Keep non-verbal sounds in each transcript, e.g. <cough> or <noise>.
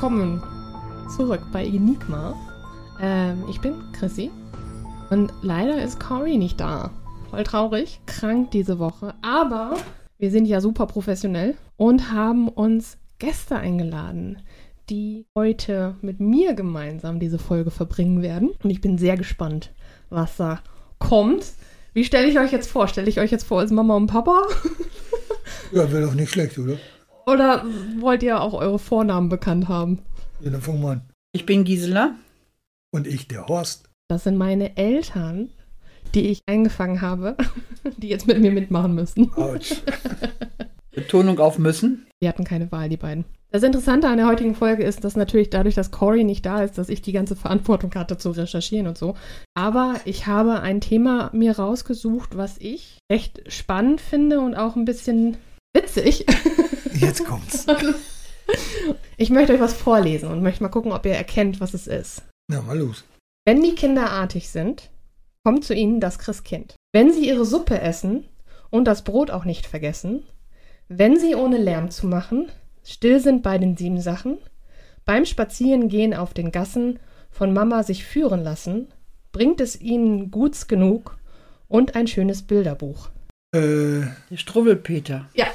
willkommen zurück bei Enigma. Ähm, ich bin Chrissy und leider ist Cory nicht da. Voll traurig, krank diese Woche. Aber wir sind ja super professionell und haben uns Gäste eingeladen, die heute mit mir gemeinsam diese Folge verbringen werden. Und ich bin sehr gespannt, was da kommt. Wie stelle ich euch jetzt vor? Stelle ich euch jetzt vor als Mama und Papa? <laughs> Ja, wäre doch nicht schlecht, oder? Oder wollt ihr auch eure Vornamen bekannt haben? Ja, dann fangen wir an. Ich bin Gisela. Und ich, der Horst. Das sind meine Eltern, die ich eingefangen habe, <laughs> die jetzt mit mir mitmachen müssen. Autsch. <laughs> Betonung auf müssen. Die hatten keine Wahl, die beiden. Das Interessante an der heutigen Folge ist, dass natürlich dadurch, dass Cory nicht da ist, dass ich die ganze Verantwortung hatte zu recherchieren und so. Aber ich habe ein Thema mir rausgesucht, was ich recht spannend finde und auch ein bisschen witzig. <laughs> Jetzt kommt's. Ich möchte euch was vorlesen und möchte mal gucken, ob ihr erkennt, was es ist. Na, mal los. Wenn die Kinder artig sind, kommt zu ihnen das Christkind. Wenn sie ihre Suppe essen und das Brot auch nicht vergessen, wenn sie ohne Lärm zu machen, still sind bei den sieben Sachen, beim Spazierengehen auf den Gassen von Mama sich führen lassen, bringt es ihnen Guts genug und ein schönes Bilderbuch. Äh, Der Struwwelpeter. Ja.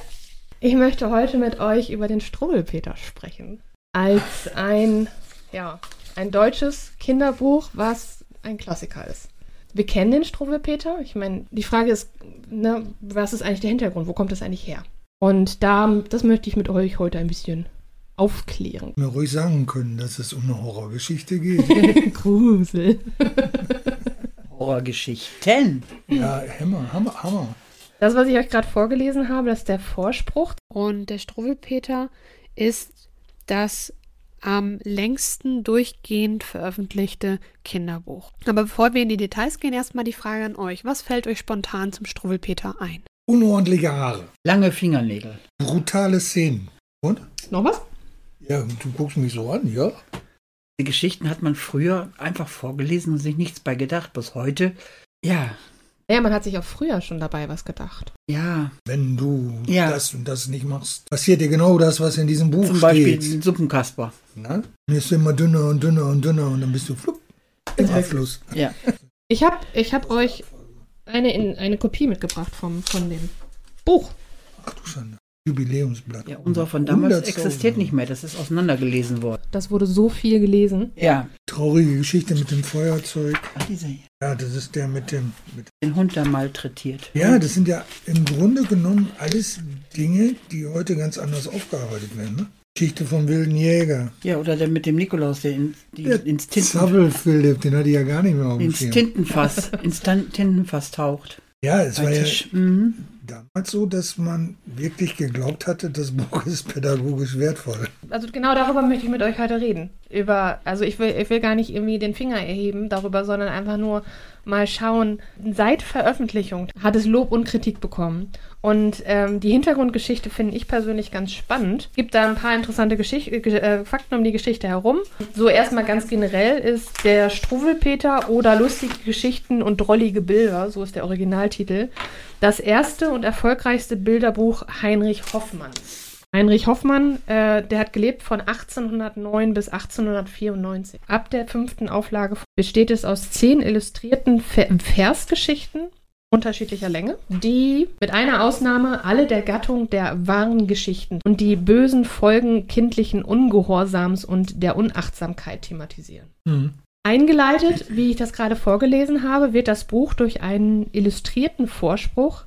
Ich möchte heute mit euch über den Struwwelpeter sprechen. Als ein, ja, ein deutsches Kinderbuch, was ein Klassiker ist. Wir kennen den Struwwelpeter. Ich meine, die Frage ist, ne, was ist eigentlich der Hintergrund? Wo kommt das eigentlich her? Und da, das möchte ich mit euch heute ein bisschen aufklären. mir ruhig sagen können, dass es um eine Horrorgeschichte geht. <laughs> Grusel. Horrorgeschichten. ja, Hammer, Hammer, Hammer. Das, was ich euch gerade vorgelesen habe, das ist der Vorspruch. Und der Struwwelpeter ist das am längsten durchgehend veröffentlichte Kinderbuch. Aber bevor wir in die Details gehen, erstmal die Frage an euch. Was fällt euch spontan zum Struwwelpeter ein? Unordentliche Haare. Lange Fingernägel. Brutale Szenen. Und? Noch was? Ja, du guckst mich so an, ja? Die Geschichten hat man früher einfach vorgelesen und sich nichts bei gedacht. Bis heute, ja, Ja, man hat sich auch früher schon dabei was gedacht. ja, Wenn du Ja. das und das nicht machst, passiert dir genau das, was in diesem Buch zum Beispiel steht. den Suppenkasper. Na? Dann ist immer dünner und dünner und dünner und dann bist du flupp im Abfluss. Ja. Ich habe ich hab euch eine, in, eine Kopie mitgebracht vom, von dem Buch. Ach du Schande. Jubiläumsblatt. Ja, unser von damals 100.000. existiert nicht mehr. Das ist auseinandergelesen worden. Das wurde so viel gelesen. Ja. Traurige Geschichte mit dem Feuerzeug. Ach, dieser hier. Ja, das ist der mit dem. Mit Den Hund da malträtiert. ja, das sind ja im Grunde genommen alles Dinge, die heute ganz anders aufgearbeitet werden. Ne? Geschichte vom wilden Jäger. Ja, oder der mit dem Nikolaus, der in, die, Der ins, Tinten, Zappel Philipp, den hatte ich ja gar nicht mehr auf dem ins. Tintenfass, ins Tintenfass taucht. Ja, es war Bei ja Tisch. Mhm. Damals so, dass man wirklich geglaubt hatte, das <laughs> Buch ist pädagogisch wertvoll. Also genau darüber möchte ich mit euch heute reden. Über, also ich will, ich will gar nicht irgendwie den Finger erheben darüber, sondern einfach nur mal schauen. Seit Veröffentlichung hat es Lob und Kritik bekommen. Und ähm, die Hintergrundgeschichte finde ich persönlich ganz spannend. Gibt da ein paar interessante Geschicht äh, äh, Fakten um die Geschichte herum. So erstmal ganz generell ist der Struwwelpeter oder lustige Geschichten und drollige Bilder, so ist der Originaltitel, das erste und erfolgreichste Bilderbuch Heinrich Hoffmanns. Heinrich Hoffmann, äh, der hat gelebt von 1809 bis 1894. Ab der fünften Auflage besteht es aus zehn illustrierten Ver Versgeschichten unterschiedlicher Länge, die mit einer Ausnahme alle der Gattung der wahren Geschichten und die bösen Folgen kindlichen Ungehorsams und der Unachtsamkeit thematisieren. Eingeleitet, wie ich das gerade vorgelesen habe, wird das Buch durch einen illustrierten Vorspruch,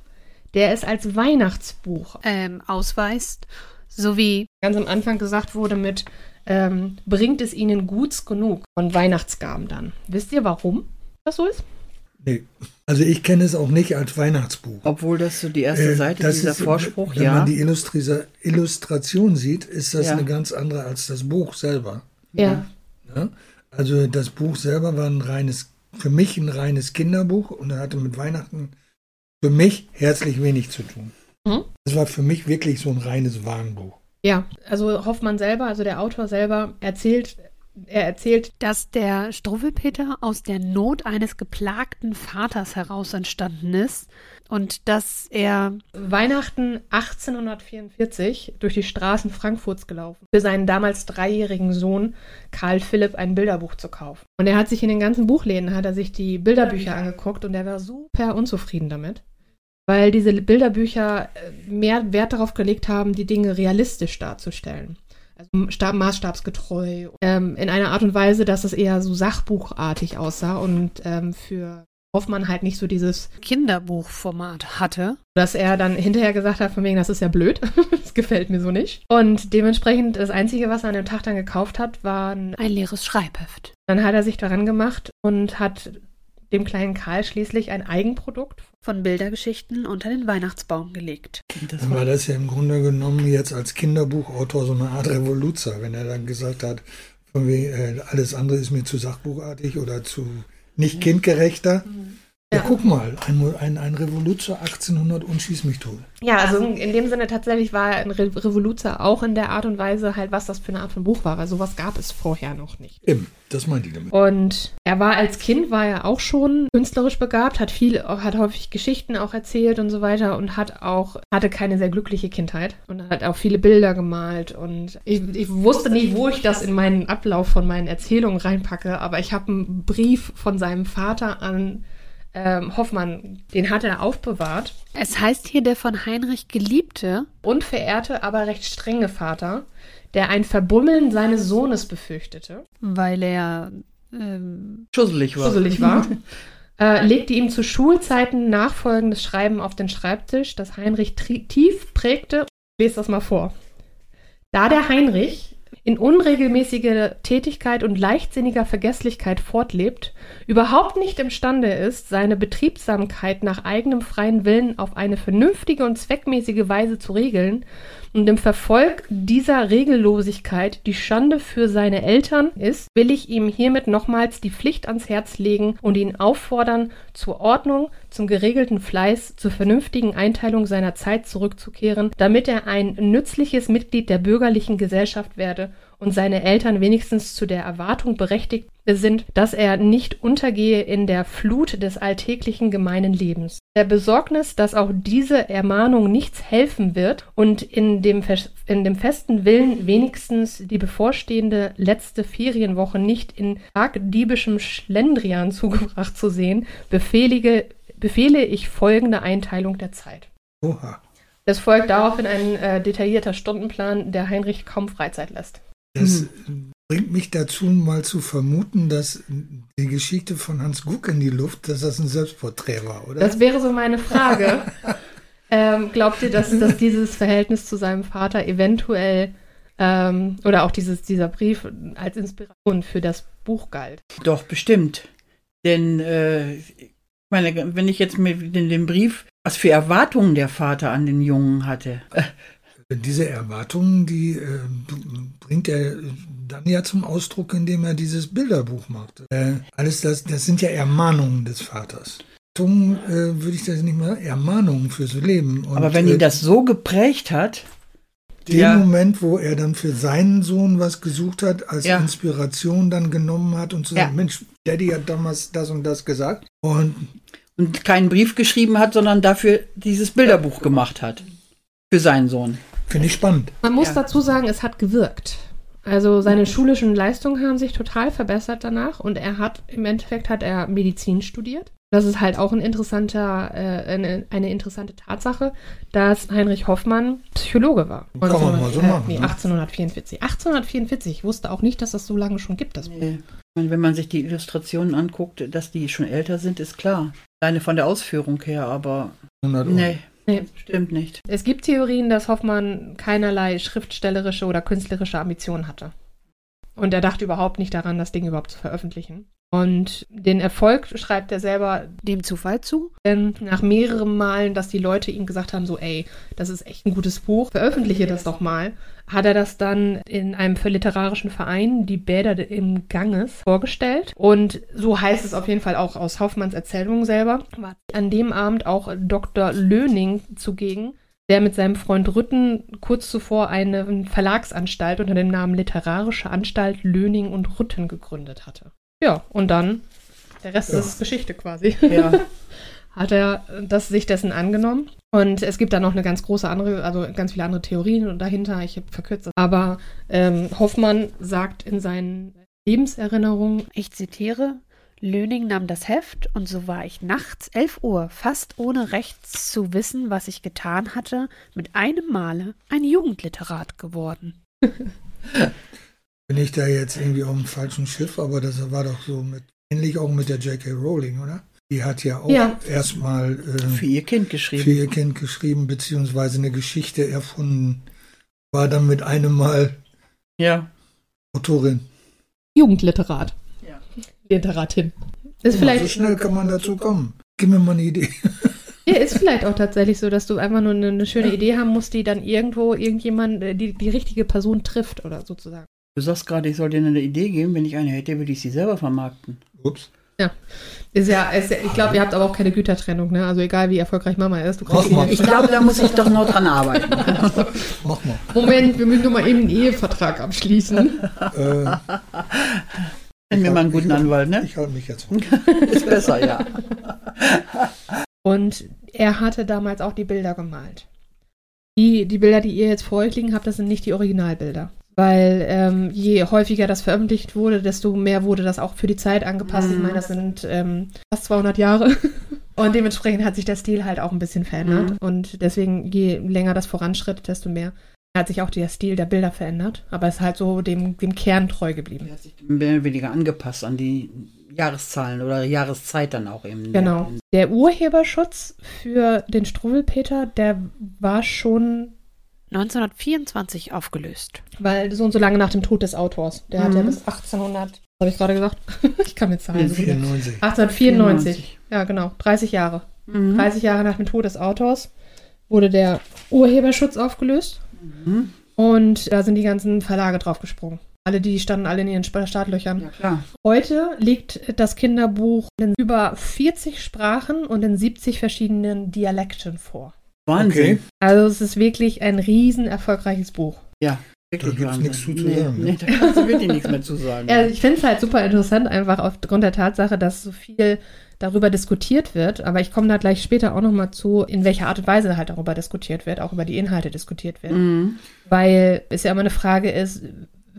der es als Weihnachtsbuch Ähm, ausweist, sowie ganz am Anfang gesagt wurde mit ähm, bringt es ihnen guts genug von Weihnachtsgaben dann. Wisst ihr, warum das so ist? Nee. Also ich kenne es auch nicht als Weihnachtsbuch. Obwohl das so die erste Äh, Seite, das dieser ist, Vorspruch, Wenn ja. man die Illustri Illustration sieht, ist das Ja. eine ganz andere als das Buch selber. Ja. Ja? Also das Buch selber war ein reines, für mich ein reines Kinderbuch und er hatte mit Weihnachten für mich herzlich wenig zu tun. Mhm. Das war für mich wirklich so ein reines Warnbuch. Ja, also Hoffmann selber, also der Autor selber, erzählt er erzählt, dass der Struwwelpeter aus der Not eines geplagten Vaters heraus entstanden ist und dass er Weihnachten 1844 durch die Straßen Frankfurts gelaufen, für seinen damals dreijährigen Sohn Karl Philipp ein Bilderbuch zu kaufen. Und er hat sich in den ganzen Buchläden, hat er sich die Bilderbücher angeguckt und er war super unzufrieden damit. Weil diese Bilderbücher äh, mehr Wert darauf gelegt haben, die Dinge realistisch darzustellen. Also stab- maßstabsgetreu, ähm, in einer Art und Weise, dass es eher so sachbuchartig aussah und ähm, für Hoffmann halt nicht so dieses Kinderbuchformat hatte. dass er dann hinterher gesagt hat, von wegen, das ist ja blöd, <laughs> das gefällt mir so nicht. Und dementsprechend das Einzige, was er an dem Tag dann gekauft hat, waren, Ein leeres Schreibheft. dann hat er sich daran gemacht und hat dem kleinen Karl schließlich ein Eigenprodukt. Von Bildergeschichten unter den Weihnachtsbaum gelegt. Das Dann war das ja im Grunde genommen jetzt als Kinderbuchautor so eine Art Revoluzer, wenn er dann gesagt hat, von wegen, äh, alles andere ist mir zu sachbuchartig oder zu nicht kindgerechter. Ja, Ja. guck mal, ein, ein, ein Revoluzer 1800 und schieß mich tot. Ja, also in dem Sinne tatsächlich war er ein Re Revoluzer auch in der Art und Weise halt, was das für eine Art von Buch war, weil sowas gab es vorher noch nicht. Eben, das meinte ich damit. Und er war als Kind, war er auch schon künstlerisch begabt, hat viel, hat häufig Geschichten auch erzählt und so weiter und hat auch, hatte keine sehr glückliche Kindheit und hat auch viele Bilder gemalt und ich, ich wusste nicht, wo ich das in meinen Ablauf von meinen Erzählungen reinpacke, aber ich habe einen Brief von seinem Vater an ähm, Hoffmann, den hat er aufbewahrt Es heißt hier der von Heinrich Geliebte. und verehrte, aber recht strenge Vater, der ein Verbummeln seines Sohnes befürchtete. weil er ähm, schusselig war. gruselig war, <laughs> äh, legte ihm zu Schulzeiten nachfolgendes Schreiben auf den Schreibtisch, das Heinrich tief prägte. Ich lese das mal vor. Da der Heinrich in unregelmäßiger Tätigkeit und leichtsinniger Vergesslichkeit fortlebt, überhaupt nicht imstande ist, seine Betriebsamkeit nach eigenem freien Willen auf eine vernünftige und zweckmäßige Weise zu regeln und im Verfolg dieser Regellosigkeit die Schande für seine Eltern ist, will ich ihm hiermit nochmals die Pflicht ans Herz legen und ihn auffordern, zur Ordnung, zum geregelten Fleiß, zur vernünftigen Einteilung seiner Zeit zurückzukehren, damit er ein nützliches Mitglied der bürgerlichen Gesellschaft werde und seine Eltern wenigstens zu der Erwartung berechtigt sind, dass er nicht untergehe in der Flut des alltäglichen gemeinen Lebens. Der Besorgnis, dass auch diese Ermahnung nichts helfen wird und in dem, in dem festen Willen wenigstens die bevorstehende letzte Ferienwoche nicht in tagdiebischem Schlendrian zugebracht zu sehen, befehlige, befehle ich folgende Einteilung der Zeit. Oha. Es folgt daraufhin ein äh, detaillierter Stundenplan, der Heinrich kaum Freizeit lässt. Das bringt mich dazu, mal zu vermuten, dass die Geschichte von Hans Guck in die Luft, dass das ein Selbstporträt war, oder? Das wäre so meine Frage. <laughs> ähm, glaubt ihr, dass, dass dieses Verhältnis zu seinem Vater eventuell ähm, oder auch dieses, dieser Brief als Inspiration für das Buch galt? Doch, bestimmt. Denn, äh, ich meine, wenn ich jetzt mir den, den Brief, was für Erwartungen der Vater an den Jungen hatte. Äh, Diese Erwartungen, die äh, bringt er dann ja zum Ausdruck, indem er dieses Bilderbuch macht. Äh, alles das, das sind ja Ermahnungen des Vaters. Erwartungen äh, würde ich das nicht mal Ermahnungen fürs Leben. Und, aber wenn äh, ihn das so geprägt hat, den Ja. Moment, wo er dann für seinen Sohn was gesucht hat, als Ja. Inspiration dann genommen hat und zu Ja. sagen, Mensch, Daddy hat damals das und das gesagt. Und und keinen Brief geschrieben hat, sondern dafür dieses Bilderbuch gemacht hat. Für seinen Sohn. Finde ich spannend. Man muss Ja. dazu sagen, es hat gewirkt. Also seine schulischen Leistungen haben sich total verbessert danach und er hat, im Endeffekt hat er Medizin studiert. Das ist halt auch ein interessanter, äh, eine, eine interessante Tatsache, dass Heinrich Hoffmann Psychologe war. Kann man mal so machen, nee, ne? 1844. 1844. Ich wusste auch nicht, dass das so lange schon gibt, das Buch. Nee. Wenn man sich die Illustrationen anguckt, dass die schon älter sind, ist klar. Alleine von der Ausführung her, aber 100 Euro. nee, Nee. stimmt nicht. Es gibt Theorien, dass Hoffmann keinerlei schriftstellerische oder künstlerische Ambitionen hatte. Und er dachte überhaupt nicht daran, das Ding überhaupt zu veröffentlichen. Und den Erfolg schreibt er selber dem Zufall zu. denn nach mehreren Malen, dass die Leute ihm gesagt haben, so ey, das ist echt ein gutes Buch, veröffentliche das doch mal, hat er das dann in einem für literarischen Verein, die Bäder im Ganges, vorgestellt. Und so heißt es auf jeden Fall auch aus Hoffmanns Erzählung selber. War an dem Abend auch Dr. Löning zugegen, der mit seinem Freund Rütten kurz zuvor eine Verlagsanstalt unter dem Namen Literarische Anstalt Löning und Rütten gegründet hatte. Ja, und dann, der Rest Ja. ist Geschichte quasi. Ja. <laughs> hat er das, sich dessen angenommen. Und es gibt da noch eine ganz große andere, also ganz viele andere Theorien dahinter. Ich habe verkürzt das. Aber ähm, Hoffmann sagt in seinen Lebenserinnerungen, Ich zitiere, Löning nahm das Heft und so war ich nachts 11 Uhr, fast ohne rechts zu wissen, was ich getan hatte, mit einem Male ein Jugendliterat geworden. <laughs> Bin ich da jetzt irgendwie auf dem falschen Schiff, aber das war doch so mit, ähnlich auch mit der J.K. Rowling, oder? Die hat ja auch Ja. erstmal Für äh, ihr Kind für geschrieben. ihr Kind geschrieben, beziehungsweise eine Geschichte erfunden. War dann mit einem Mal Ja. Autorin. Jugendliterat. Ja. Literatin. Ist Ja, vielleicht, so schnell kann man dazu kommen. Gib mir mal eine Idee. <laughs> ja, ist vielleicht auch tatsächlich so, dass du einfach nur eine, eine schöne Idee haben musst, die dann irgendwo irgendjemand, äh, die, die richtige Person trifft oder sozusagen. Du sagst gerade, ich soll dir eine Idee geben. Wenn ich eine hätte, würde ich sie selber vermarkten. Ups. Ist ja, ist ja ich glaube, ihr habt aber auch keine Gütertrennung, ne? Also egal wie erfolgreich Mama ist, du Mach kriegst mal. Ich glaube, da muss ich doch noch dran arbeiten. <laughs> Mach mal. Moment, wir müssen nur mal eben einen Ehevertrag abschließen. Äh, Nenn mir mal einen guten Anwalt, ne? ich halte mich jetzt. <laughs> Ist besser, ja. Und er hatte damals auch die Bilder gemalt. Die, die Bilder, die ihr jetzt vor euch liegen habt, das sind nicht die Originalbilder. Weil ähm, je häufiger das veröffentlicht wurde, desto mehr wurde das auch für die Zeit angepasst. Ich Mhm. meine, das sind ähm, fast 200 Jahre. <laughs> Und dementsprechend hat sich der Stil halt auch ein bisschen verändert. Mhm. Und deswegen, je länger das voranschritt, desto mehr hat sich auch der Stil der Bilder verändert. Aber es ist halt so dem, dem Kern treu geblieben. Die hat sich mehr oder weniger angepasst an die Jahreszahlen oder Jahreszeit dann auch eben. Genau. Der Urheberschutz für den Struwwelpeter, der war schon 1924 aufgelöst. Weil so und so lange nach dem Tod des Autors. Der hat ja Mhm. bis 1800, habe ich gerade gesagt? <laughs> ich kann mit Zahlen so gut. 94. 1894. Ja, genau. 30 Jahre. Mhm. 30 Jahre nach dem Tod des Autors wurde der Urheberschutz aufgelöst. Mhm. Und da sind die ganzen Verlage draufgesprungen. Alle, die standen alle in ihren Startlöchern. Ja, klar. Heute liegt das Kinderbuch in über 40 Sprachen und in 70 verschiedenen Dialekten vor. Wahnsinn. Okay. Also es ist wirklich ein riesen erfolgreiches Buch. Ja, wirklich Da gibt's Wahnsinn. nichts zu zu nee, sagen, ne? Nee, da kannst du wirklich nichts mehr zu sagen. Ja, ich finde es halt super interessant, einfach aufgrund der Tatsache, dass so viel darüber diskutiert wird. Aber ich komme da gleich später auch nochmal zu, in welcher Art und Weise halt darüber diskutiert wird, auch über die Inhalte diskutiert wird. Mhm. Weil es ja immer eine Frage ist,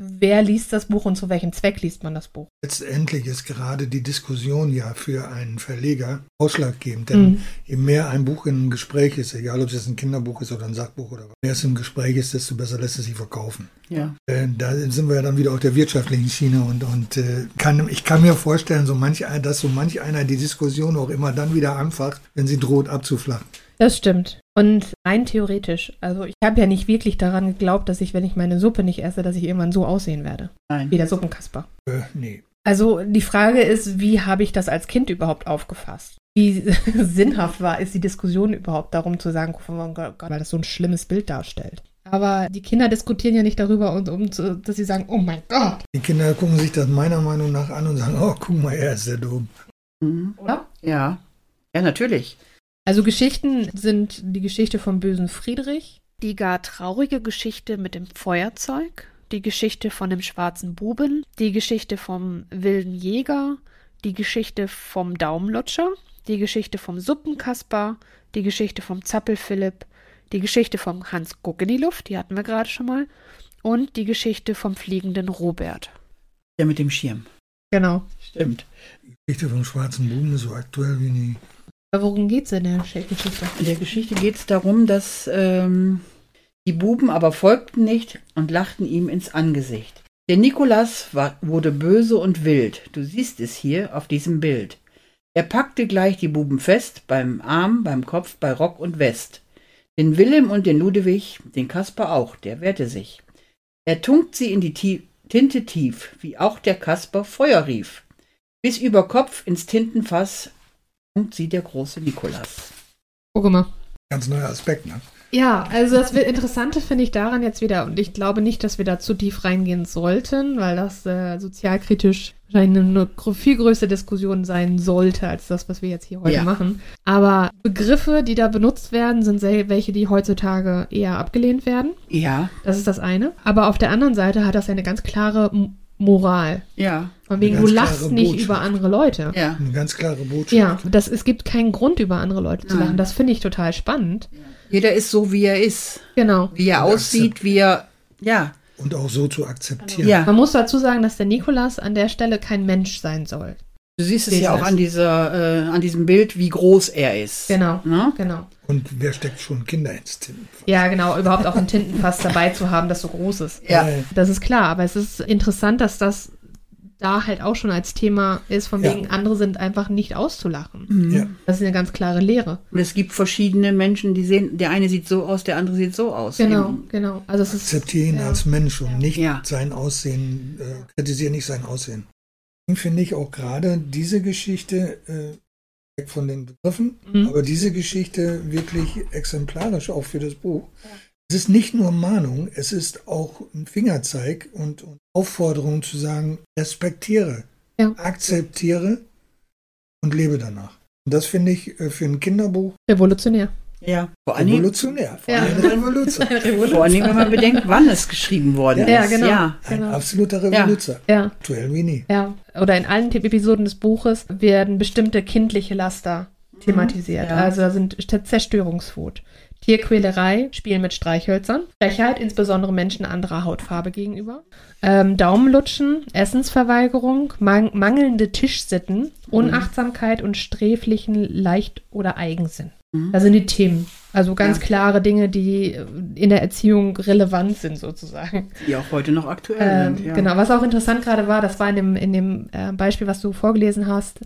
wer liest das Buch und zu welchem Zweck liest man das Buch? Letztendlich ist gerade die Diskussion ja für einen Verleger ausschlaggebend. Denn Mhm. je mehr ein Buch in einem Gespräch ist, egal ob es jetzt ein Kinderbuch ist oder ein Sachbuch oder was, je mehr es im Gespräch ist, desto besser lässt es sich verkaufen. Ja. Äh, Da sind wir ja dann wieder auf der wirtschaftlichen Schiene und, und äh, kann, ich kann mir vorstellen, so manch, dass so manch einer die Diskussion auch immer dann wieder anfacht, wenn sie droht abzuflachen. Das stimmt. Und rein theoretisch, also ich habe ja nicht wirklich daran geglaubt, dass ich, wenn ich meine Suppe nicht esse, dass ich irgendwann so aussehen werde. Nein. Wie der Suppenkasper. Äh, nee. Also die Frage ist, wie habe ich das als Kind überhaupt aufgefasst? Wie <laughs> sinnhaft war, ist die Diskussion überhaupt darum zu sagen, oh Gott, Gott, weil das so ein schlimmes Bild darstellt. Aber die Kinder diskutieren ja nicht darüber, um, um zu, dass sie sagen, oh mein Gott, Die Kinder gucken sich das meiner Meinung nach an und sagen, oh, guck mal, er ist sehr dumm. Mhm. oder? Ja. Ja, natürlich. Also Geschichten sind die Geschichte vom bösen Friedrich. Die gar traurige Geschichte mit dem Feuerzeug, die Geschichte von dem schwarzen Buben, die Geschichte vom wilden Jäger, die Geschichte vom Daumenlutscher, die Geschichte vom Suppenkasper, die Geschichte vom Zappelphilipp, die Geschichte vom Hans Guck in die Luft, die hatten wir gerade schon mal, und die Geschichte vom fliegenden Robert. Der mit dem Schirm. Genau. Stimmt. Die Geschichte vom schwarzen Buben ist so aktuell wie nie. Worum geht's in der Geschichte? In der Geschichte geht es darum, dass ähm, die Buben aber folgten nicht und lachten ihm ins Angesicht. Der Nikolas war, wurde böse und wild. Du siehst es hier auf diesem Bild. Er packte gleich die Buben fest, beim Arm, beim Kopf, bei Rock und West. Den Willem und den Ludewig, den Kasper auch, der wehrte sich. Er tunkt sie in die Tie Tinte tief, wie auch der Kasper Feuer rief. Bis über Kopf ins Tintenfass tunkt sie der große Nikolas. Guck mal. Ganz neuer Aspekt, ne? Ja, also das Interessante finde ich daran jetzt wieder, und ich glaube nicht, dass wir da zu tief reingehen sollten, weil das äh, sozialkritisch wahrscheinlich eine, eine viel größere Diskussion sein sollte, als das, was wir jetzt hier heute Ja. machen. Aber Begriffe, die da benutzt werden, sind welche, die heutzutage eher abgelehnt werden. Ja, Das ist das eine. Aber auf der anderen Seite hat das ja eine ganz klare Moral. ja, Von wegen, du lachst nicht Botschaft. über andere Leute. ja. Eine ganz klare Botschaft. Ja, das, es gibt keinen Grund, über andere Leute zu Nein. lachen. Das finde ich total spannend. Jeder ist so, wie er ist. Genau. Wie er Ja, aussieht, wie er. Ja, Und auch so zu akzeptieren. ja. Man muss dazu sagen, dass der Nikolas an der Stelle kein Mensch sein soll. Du siehst es ja auch an dieser, äh, an diesem Bild, wie groß er ist. Genau. Ne? Genau. Und wer steckt schon Kinder ins Tinten? Ja, genau, überhaupt auch ein Tintenfass dabei zu haben, das so groß ist. Ja. Das ist klar, aber es ist interessant, dass das da halt auch schon als Thema ist, von Ja. wegen andere sind einfach nicht auszulachen. Mhm. Ja. Das ist eine ganz klare Lehre. Und es gibt verschiedene Menschen, die sehen, der eine sieht so aus, der andere sieht so aus. Genau, Eben. genau. Also es ist akzeptiere ihn ja. als Mensch und nicht Ja. sein Aussehen, äh, kritisiere nicht sein Aussehen. Finde ich auch gerade diese Geschichte, äh, von den Begriffen, Mhm. aber diese Geschichte wirklich exemplarisch auch für das Buch. Es ist nicht nur Mahnung, es ist auch ein Fingerzeig und, und Aufforderung zu sagen, respektiere, Ja. akzeptiere und lebe danach. Und das finde ich äh, für ein Kinderbuch revolutionär. Ja. Vor Dingen, revolutionär. Vor Ja. allem eine Revolution. <laughs> vor allen Dingen, wenn man bedenkt, wann es geschrieben worden Ja, ist. genau. Ja. Ein Genau. absoluter Revoluzer. Ja, Aktuell wie nie. ja. Oder in allen Episoden des Buches werden bestimmte kindliche Laster thematisiert. Ja. Also da sind St- Zerstörungswut, Tierquälerei, Spielen mit Streichhölzern, Frechheit, insbesondere Menschen anderer Hautfarbe gegenüber, ähm, Daumenlutschen, Essensverweigerung, mang mangelnde Tischsitten, Unachtsamkeit und sträflichen Leicht- oder Eigensinn. Mhm. Das sind die Themen. Also ganz Ja. klare Dinge, die in der Erziehung relevant sind, sozusagen. Die auch heute noch aktuell Ähm, sind. Ja. Genau, was auch interessant gerade war, das war in dem, in dem äh, Beispiel, was du vorgelesen hast,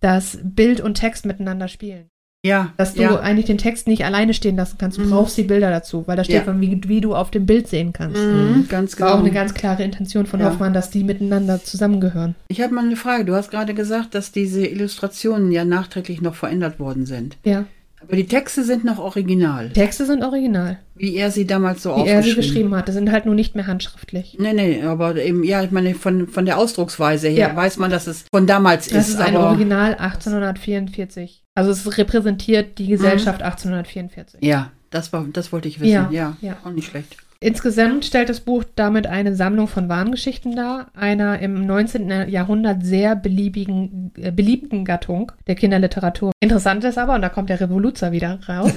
dass Bild und Text miteinander spielen. Ja. Dass du ja. eigentlich den Text nicht alleine stehen lassen kannst. Du Mhm. brauchst die Bilder dazu, weil da steht, Ja. von wie, wie du auf dem Bild sehen kannst. Mhm, ganz Das war genau. auch eine ganz klare Intention von Ja. Hoffmann, dass die miteinander zusammengehören. Ich habe mal eine Frage. Du hast gerade gesagt, dass diese Illustrationen ja nachträglich noch verändert worden sind. Ja. Aber die Texte sind noch original, Texte sind original, wie er sie damals so wie er sie aufgeschrieben geschrieben hat. Das sind halt nur nicht mehr handschriftlich. Nee, nee, aber eben, ja, ich meine, von, von der Ausdrucksweise her Ja. weiß man, dass es von damals Das ist. ist ein Original 1844. Also es repräsentiert die Gesellschaft 1844. Ja, das, war, das wollte ich wissen. Ja, Ja, ja. auch nicht schlecht. Insgesamt stellt das Buch damit eine Sammlung von Wahngeschichten dar, einer im 19. Jahrhundert sehr beliebigen, äh, beliebten Gattung der Kinderliteratur. Interessant ist aber, und da kommt der Revoluzer wieder raus,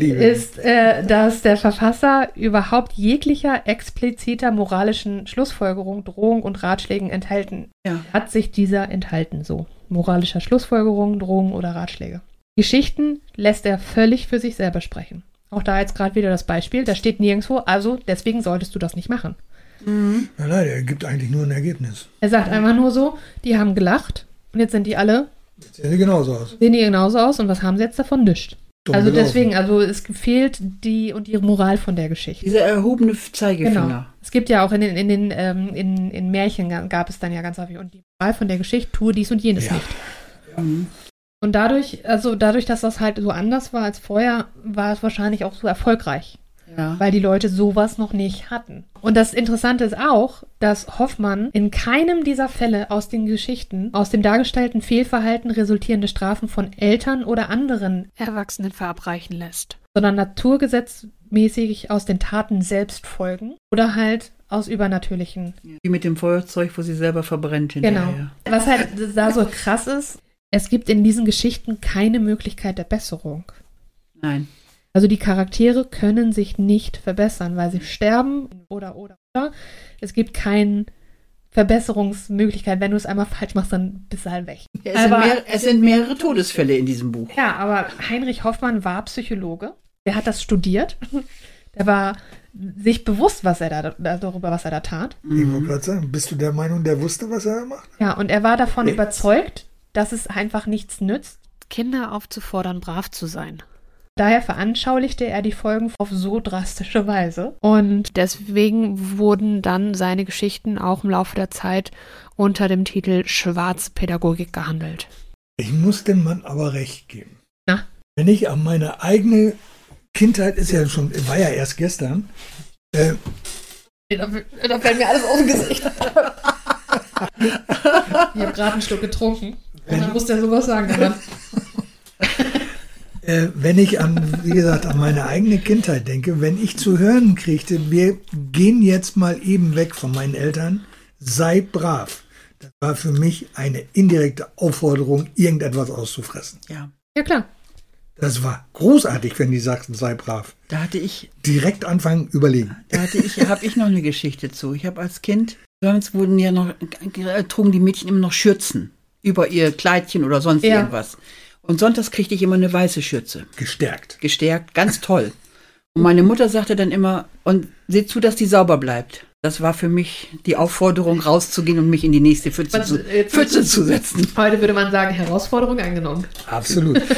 ist, äh, dass der Verfasser überhaupt jeglicher expliziter moralischen Schlussfolgerung, Drohung und Ratschlägen enthalten. Ja. Hat sich dieser enthalten so? Moralischer Schlussfolgerung, Drohungen oder Ratschläge. Geschichten lässt er völlig für sich selber sprechen. Auch da jetzt gerade wieder das Beispiel, da steht nirgendwo, also deswegen solltest du das nicht machen. Mhm. Nein, nein, er gibt eigentlich nur ein Ergebnis. Er sagt einfach nur so, die haben gelacht und jetzt sind die alle, Jetzt sehen sie genauso aus. sehen die genauso aus und was haben sie jetzt davon? Nischt. Dumm Also gelaufen. deswegen, also es fehlt die und die Moral von der Geschichte. Dieser erhobene Zeigefinger. Genau. Es gibt ja auch in den, in den ähm, in, in Märchen ga- gab es dann ja ganz häufig und die Moral von der Geschichte, tue dies und jenes Ja. nicht. Mhm. Und dadurch, also dadurch, dass das halt so anders war als vorher, war es wahrscheinlich auch so erfolgreich. Ja. weil die Leute sowas noch nicht hatten. Und das Interessante ist auch, dass Hoffmann in keinem dieser Fälle aus den Geschichten, aus dem dargestellten Fehlverhalten resultierende Strafen von Eltern oder anderen, Erwachsenen verabreichen lässt. sondern naturgesetzmäßig aus den Taten selbst folgen oder halt aus übernatürlichen. Die mit dem Feuerzeug, wo sie selber verbrennt Genau. hinterher. Was halt da so krass ist, es gibt in diesen Geschichten keine Möglichkeit der Besserung. Nein. Also die Charaktere können sich nicht verbessern, weil sie sterben oder oder oder. Es gibt keine Verbesserungsmöglichkeit. Wenn du es einmal falsch machst, dann bist du halt weg. Es sind, Aber- mehr, es sind mehrere Todesfälle in diesem Buch. Ja, aber Heinrich Hoffmann war Psychologe. Der hat das studiert. Der war sich bewusst, was er da, da darüber, was er da tat. Ich wollte gerade sagen, bist du der Meinung, der wusste, was er da macht? Ja, und er war davon überzeugt, dass es einfach nichts nützt. Kinder aufzufordern, brav zu sein. Daher veranschaulichte er die Folgen auf so drastische Weise. Und Deswegen wurden dann seine Geschichten auch im Laufe der Zeit unter dem Titel Schwarze Pädagogik gehandelt. Ich muss dem Mann aber recht geben. Na? Wenn ich an meine eigene Kindheit, ist ja schon, war ja erst gestern, äh, Da, da fällt mir alles aus dem Gesicht. ich habe gerade einen Schluck getrunken. Und dann musste er sowas sagen. Äh, wenn ich an, wie gesagt, an meine eigene Kindheit denke, wenn ich zu hören kriegte, wir gehen jetzt mal eben weg von meinen Eltern, sei brav. Das war für mich eine indirekte Aufforderung, irgendetwas auszufressen. Ja. ja, klar. Das war großartig, wenn die sagten, sei brav. Da hatte ich, Direkt anfangen, überlegen. da hatte ich, habe ich noch eine Geschichte zu. Ich habe als Kind, sonst wurden ja noch, äh, trugen die Mädchen immer noch Schürzen über ihr Kleidchen oder sonst Ja. irgendwas. Und sonntags kriegte ich immer eine weiße Schürze. Gestärkt. Gestärkt, ganz toll. Und meine Mutter sagte dann immer, und seht zu, dass die sauber bleibt. Das war für mich die Aufforderung, rauszugehen und mich in die nächste Pfütze, zu, Pfütze zu setzen. Heute würde man sagen, Herausforderung angenommen. Absolut. <laughs>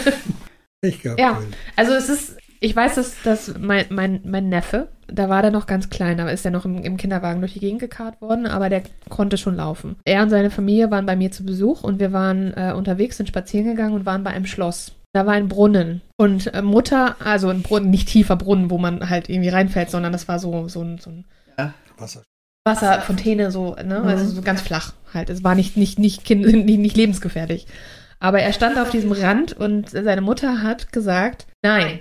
Ich glaube, Ja, also es ist, ich weiß, dass, dass mein, mein, mein Neffe, da war der noch ganz klein, da ist er noch im, im Kinderwagen durch die Gegend gekarrt worden, aber der konnte schon laufen. Er und seine Familie waren bei mir zu Besuch und wir waren äh, unterwegs, sind spazieren gegangen und waren bei einem Schloss. Da war ein Brunnen. Und äh, Mutter, also ein Brunnen, nicht tiefer Brunnen, wo man halt irgendwie reinfällt, sondern das war so, so, ein, so ein Wasser. Wasserfontäne, so, ne? Also so ganz flach halt. Es war nicht, nicht, nicht, kind, <laughs> nicht, nicht lebensgefährlich. Aber er stand auf diesem Rand und seine Mutter hat gesagt, nein.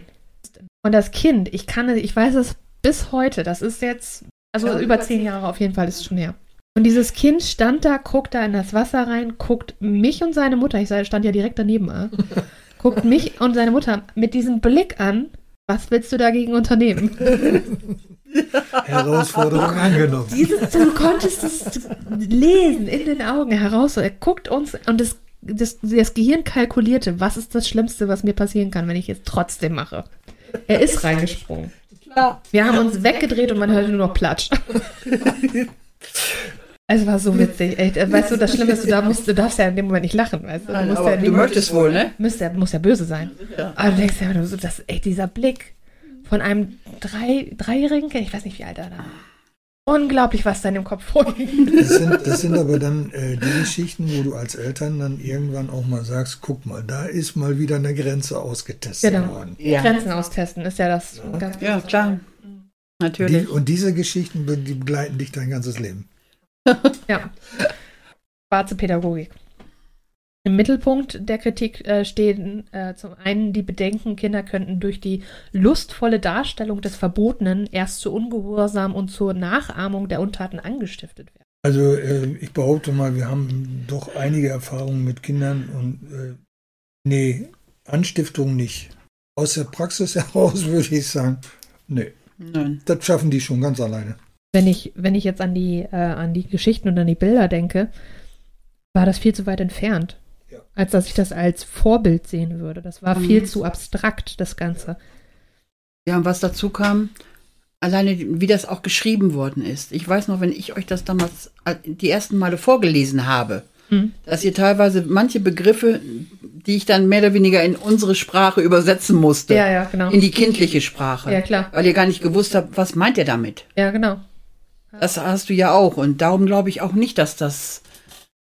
Und das Kind, ich kann es, ich weiß es bis heute, das ist jetzt, also über zehn Jahre auf jeden Fall ist es schon her. Und dieses Kind stand da, guckt da in das Wasser rein, guckt mich und seine Mutter, ich stand ja direkt daneben, äh, <laughs> guckt mich und seine Mutter mit diesem Blick an, was willst du dagegen unternehmen? <laughs> Herausforderung angenommen. Dieses, du konntest es lesen in den Augen heraus. Er guckt uns und das, das, das Gehirn kalkulierte, was ist das Schlimmste, was mir passieren kann, wenn ich es trotzdem mache. Er ist reingesprungen. Wir haben uns weggedreht und man hörte nur noch Platsch. Es war so witzig. Echt. Weißt du, das Schlimme ist, du, da musst, du darfst ja in dem Moment nicht lachen. Weißt du, du, musst ja du möchtest wohl, ne? Müsste, er muss ja böse sein. Aber du denkst ja, das, ey, dieser Blick von einem drei, Dreijährigen, ich weiß nicht, wie alt er da war. Unglaublich, was da in dem Kopf vorging. Das sind, das sind aber dann äh, die Geschichten, wo du als Eltern dann irgendwann auch mal sagst, guck mal, da ist mal wieder eine Grenze ausgetestet Genau. worden. Ja. Grenzen austesten ist ja das ganz Ja, klar. Die, Natürlich. und diese Geschichten, die begleiten dich dein ganzes Leben. Ja. Schwarze Pädagogik. Im Mittelpunkt der Kritik äh, stehen äh, zum einen die Bedenken, Kinder könnten durch die lustvolle Darstellung des Verbotenen erst zu Ungehorsam und zur Nachahmung der Untaten angestiftet werden. Also äh, ich behaupte mal, wir haben doch einige Erfahrungen mit Kindern und äh, nee, Anstiftung nicht. Aus der Praxis <laughs> heraus würde ich sagen, nee, Nein. das schaffen die schon ganz alleine. Wenn ich, wenn ich jetzt an die, äh, an die Geschichten und an die Bilder denke, war das viel zu weit entfernt. Ja. Als dass ich das als Vorbild sehen würde. Das war Mhm. viel zu abstrakt, das Ganze. Ja, und was dazu kam, alleine wie das auch geschrieben worden ist. Ich weiß noch, wenn ich euch das damals äh, die ersten Male vorgelesen habe, Hm. dass ihr teilweise manche Begriffe, die ich dann mehr oder weniger in unsere Sprache übersetzen musste, Ja, ja, genau. in die kindliche Sprache, Ja, klar. weil ihr gar nicht gewusst habt, was meint ihr damit. Ja, genau. Das hast du ja auch und darum glaube ich auch nicht, dass das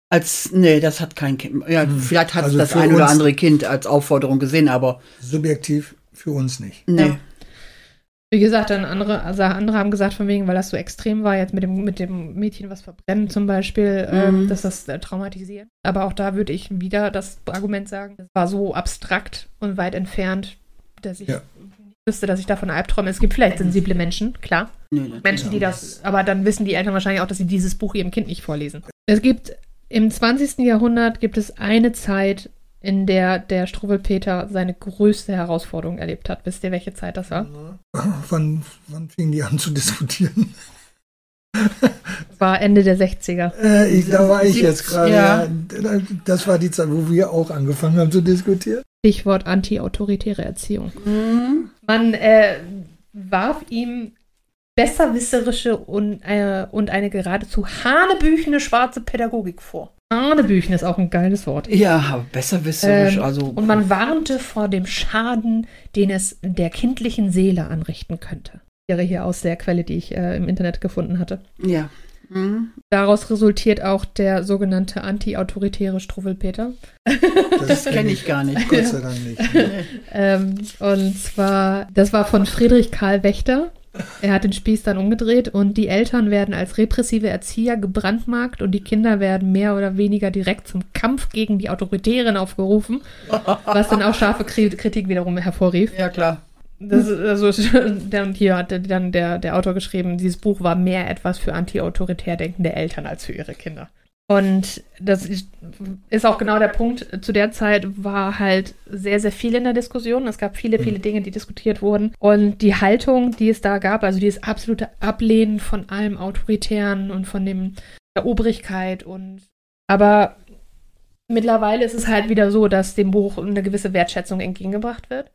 als nee, das hat kein Kind. Ja, vielleicht hat es Also das ein oder andere Kind als Aufforderung gesehen, aber Subjektiv für uns nicht. nee. Ja. Wie gesagt, dann andere, also andere haben gesagt, von wegen, weil das so extrem war, jetzt mit dem, mit dem Mädchen was verbrennen zum Beispiel, ähm, Mhm. dass das äh, traumatisiert. Aber auch da würde ich wieder das Argument sagen, es war so abstrakt und weit entfernt, dass ich Ja. nicht wüsste, dass ich davon Albträume. Es gibt vielleicht sensible Menschen, klar. nee Menschen, die das, aber dann wissen die Eltern wahrscheinlich auch, dass sie dieses Buch ihrem Kind nicht vorlesen. Es gibt im 20. Jahrhundert gibt es eine Zeit, in der der Struwwelpeter seine größte Herausforderung erlebt hat. Wisst ihr, welche Zeit das war? <laughs> Wann, wann fingen die an zu diskutieren? Das <laughs> war Ende der 60er. Äh, ich, da war ich jetzt gerade. Ja. Ja. Das war die Zeit, wo wir auch angefangen haben zu diskutieren. Stichwort anti-autoritäre Erziehung. Mhm. Man äh, warf ihm besserwisserische und, äh, und eine geradezu hanebüchene schwarze Pädagogik vor. Hanebüchen ist auch ein geiles Wort. Ja, aber besserwisserisch, Ähm, also. Und man warnte vor dem Schaden, den es der kindlichen Seele anrichten könnte. Wäre hier aus der Quelle, die ich äh, im Internet gefunden hatte. ja. Mhm. Daraus resultiert auch der sogenannte anti-autoritäre Struwwelpeter. Das kenne ich gar nicht. Gott sei Dank nicht. <laughs> Ähm, und zwar, das war von Friedrich Karl Wächter. Er hat den Spieß dann umgedreht und die Eltern werden als repressive Erzieher gebrandmarkt und die Kinder werden mehr oder weniger direkt zum Kampf gegen die Autoritären aufgerufen, was dann auch scharfe Kri- Kritik wiederum hervorrief. Ja, klar. Das, ist- also, <laughs> und hier hat dann der, der Autor geschrieben, dieses Buch war mehr etwas für anti-autoritär denkende Eltern als für ihre Kinder. Und das ist auch genau der Punkt. Zu der Zeit war halt sehr, sehr viel in der Diskussion. Es gab viele, viele Dinge, die diskutiert wurden. Und die Haltung, die es da gab, also dieses absolute Ablehnen von allem Autoritären und von dem, der Obrigkeit und aber mittlerweile ist es halt wieder so, dass dem Buch eine gewisse Wertschätzung entgegengebracht wird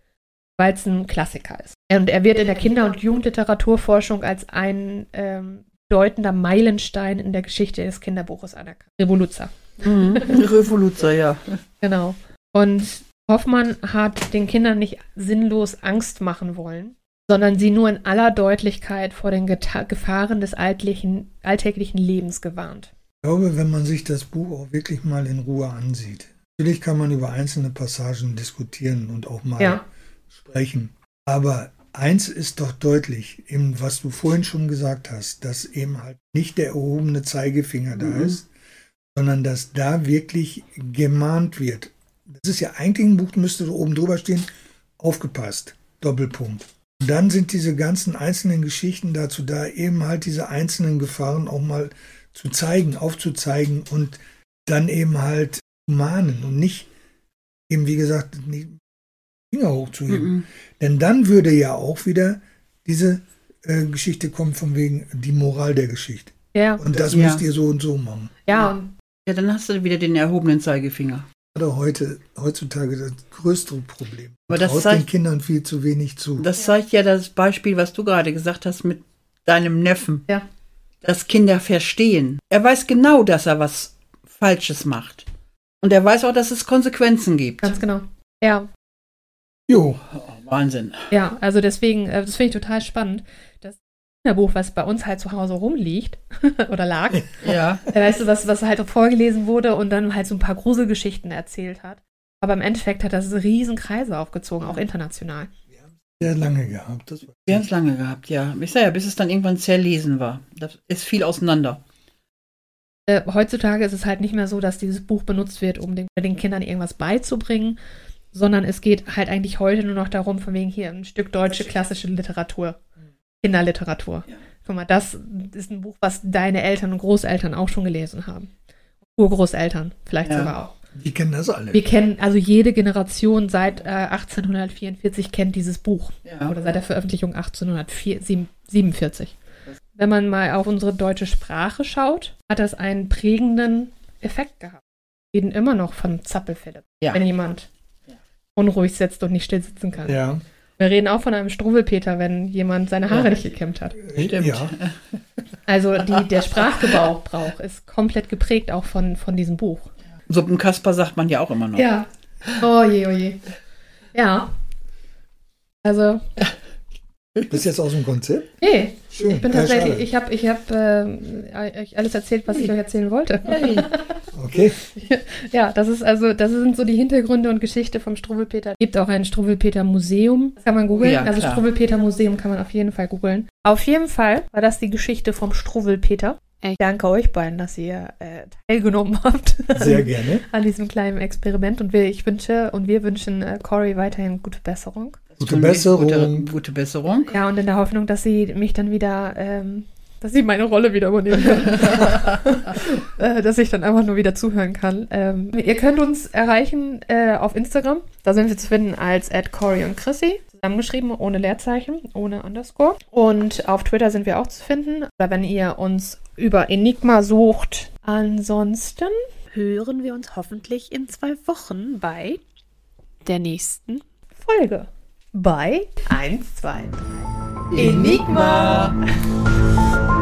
weil es ein Klassiker ist. Und er wird in der Kinder- und Jugendliteraturforschung als ein ähm, bedeutender Meilenstein in der Geschichte des Kinderbuches anerkannt. Revoluzer. Mhm. <laughs> Revoluzer, ja. Genau. Und Hoffmann hat den Kindern nicht sinnlos Angst machen wollen, sondern sie nur in aller Deutlichkeit vor den Geta Gefahren des altlichen, alltäglichen Lebens gewarnt. Ich glaube, wenn man sich das Buch auch wirklich mal in Ruhe ansieht, natürlich kann man über einzelne Passagen diskutieren und auch mal Ja, sprechen. Aber eins ist doch deutlich, eben was du vorhin schon gesagt hast, dass eben halt nicht der erhobene Zeigefinger da Mhm. ist, sondern dass da wirklich gemahnt wird. Das ist ja eigentlich ein Buch, müsste oben drüber stehen, aufgepasst, Doppelpunkt. Und dann sind diese ganzen einzelnen Geschichten dazu da, eben halt diese einzelnen Gefahren auch mal zu zeigen, aufzuzeigen und dann eben halt zu mahnen und nicht eben, wie gesagt, nicht Finger hochzuheben. Mhm. Denn dann würde ja auch wieder diese äh, Geschichte kommen von wegen die Moral der Geschichte. ja, Und das Ja. müsst ihr so und so machen. ja. Ja, dann hast du wieder den erhobenen Zeigefinger. Gerade heute, heutzutage das größte Problem. Aber das Traut zeigt- den Kindern viel zu wenig zu. Das zeigt ja das Beispiel, was du gerade gesagt hast mit deinem Neffen. Ja. Dass Kinder verstehen. Er weiß genau, dass er was Falsches macht. Und er weiß auch, dass es Konsequenzen gibt. ganz genau. Ja, jo, Oh, Wahnsinn. Ja, also deswegen, äh, das finde ich total spannend. Das Kinderbuch, was bei uns halt zu Hause rumliegt <laughs> oder lag, Ja. äh, weißt du, was, was halt vorgelesen wurde und dann halt so ein paar Gruselgeschichten erzählt hat. Aber im Endeffekt hat das riesen Kreise aufgezogen, auch international. sehr lange gehabt. Das war Wir haben es lange gehabt, ja. Ich sage ja, bis es dann irgendwann zerlesen war. Das ist viel auseinander. Äh, heutzutage ist es halt nicht mehr so, dass dieses Buch benutzt wird, um den, den Kindern irgendwas beizubringen, sondern es geht halt eigentlich heute nur noch darum, von wegen hier ein Stück deutsche klassische Literatur, Kinderliteratur. Ja. Guck mal, das ist ein Buch, was deine Eltern und Großeltern auch schon gelesen haben. Urgroßeltern vielleicht Ja. sogar auch. die kennen das alle. Wir kennen, also jede Generation seit äh, 1844 kennt dieses Buch. Ja. Oder seit der Veröffentlichung 1847. Wenn man mal auf unsere deutsche Sprache schaut, hat das einen prägenden Effekt gehabt. Wir reden immer noch von Zappelphilipp, Ja. wenn jemand. Unruhig sitzt und nicht still sitzen kann. ja, Wir reden auch von einem Struwwelpeter, wenn jemand seine Haare Ja. nicht gekämmt hat. Stimmt. ja. <laughs> Also die, der Sprachgebrauch Brauch ist komplett geprägt auch von, von diesem Buch. Suppenkasper sagt man ja auch immer noch. Ja. Oh je, oh je. Ja. Also, Bist jetzt aus dem Konzept? nee, Schön. ich bin tatsächlich, ich habe ich hab, ähm, euch alles erzählt, was ich euch erzählen wollte. Hey. Okay. <laughs> Ja, das ist also, das sind so die Hintergründe und Geschichte vom Struwwelpeter. Gibt auch ein Struwwelpeter Museum. Das kann man googeln. Ja, also klar. Struwwelpeter Museum kann man auf jeden Fall googeln. Auf jeden Fall war das die Geschichte vom Struwwelpeter. Ich danke euch beiden, dass ihr äh, teilgenommen habt Sehr gerne. an diesem kleinen Experiment. Und wir, ich wünsche und wir wünschen äh, Cory weiterhin gute Besserung. Gute Besserung. Gute, gute Besserung. Ja, und in der Hoffnung, dass sie mich dann wieder, ähm, dass sie meine Rolle wieder übernehmen kann. <laughs> äh, dass ich dann einfach nur wieder zuhören kann. Ähm, ihr könnt uns erreichen äh, auf Instagram. Da sind wir zu finden als at Cory und Chrissy. Zusammengeschrieben, ohne Leerzeichen, ohne Underscore. Und auf Twitter sind wir auch zu finden. Oder wenn ihr uns über Enigma sucht. Ansonsten hören wir uns hoffentlich in zwei Wochen bei Der nächsten Folge. Bei 1, 2, 3. Enigma! <laughs>